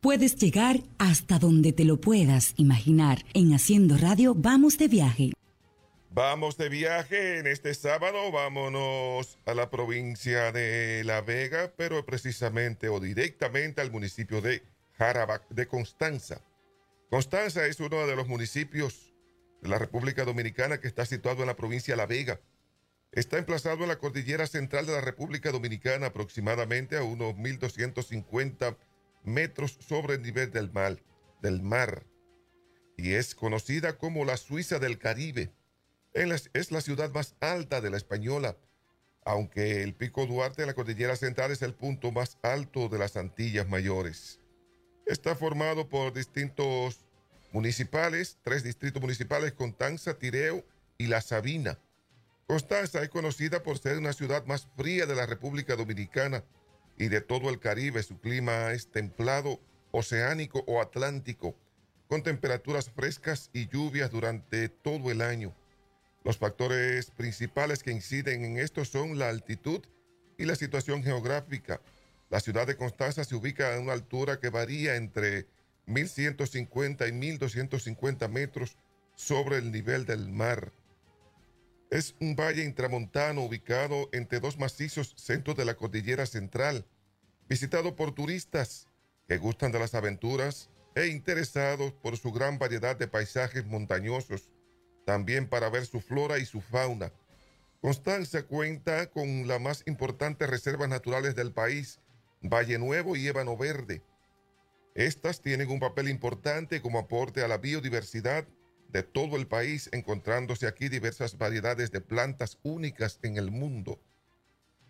Puedes llegar hasta donde te lo puedas imaginar. En Haciendo Radio vamos de viaje. Vamos de viaje en este sábado, vámonos a la provincia de La Vega, pero precisamente o directamente al municipio de Jarabac de Constanza. Constanza es uno de los municipios de la República Dominicana que está situado en la provincia de La Vega. Está emplazado en la cordillera central de la República Dominicana, aproximadamente a unos 1.250 metros sobre el nivel del mar, del mar y es conocida como la Suiza del Caribe. Es la ciudad más alta de la Española, aunque el Pico Duarte de la Cordillera Central es el punto más alto de las Antillas Mayores. Está formado por distintos municipales, tres distritos municipales, Constanza, Tireo y La Sabina. Constanza es conocida por ser una ciudad más fría de la República Dominicana y de todo el Caribe. Su clima es templado, oceánico o atlántico, con temperaturas frescas y lluvias durante todo el año. Los factores principales que inciden en esto son la altitud y la situación geográfica. La ciudad de Constanza se ubica a una altura que varía entre 1.150 y 1.250 metros sobre el nivel del mar. Es un valle intramontano ubicado entre dos macizos centros de la cordillera central, visitado por turistas que gustan de las aventuras e interesados por su gran variedad de paisajes montañosos, también para ver su flora y su fauna. Constanza cuenta con las más importantes reservas naturales del país, Valle Nuevo y Ébano Verde. Estas tienen un papel importante como aporte a la biodiversidad de todo el país, encontrándose aquí diversas variedades de plantas únicas en el mundo.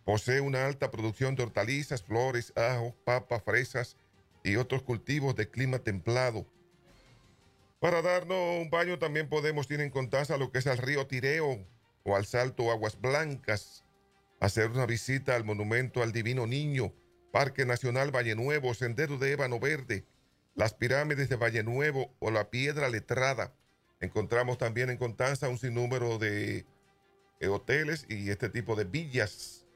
Posee una alta producción de hortalizas, flores, ajo, papas, fresas y otros cultivos de clima templado. Para darnos un baño también podemos ir en Contanza lo que es el río Tireo o al Salto Aguas Blancas, hacer una visita al monumento al Divino Niño, Parque Nacional Valle Nuevo, Sendero de Ébano Verde, las pirámides de Valle Nuevo o la Piedra Letrada. Encontramos también en Constanza un sinnúmero de eh, hoteles y este tipo de villas.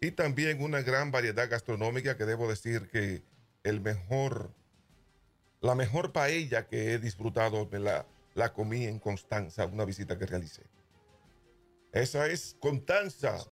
Y también una gran variedad gastronómica que debo decir que el mejor, la mejor paella que he disfrutado me la, la comí en Constanza, una visita que realicé. Esa es Constanza.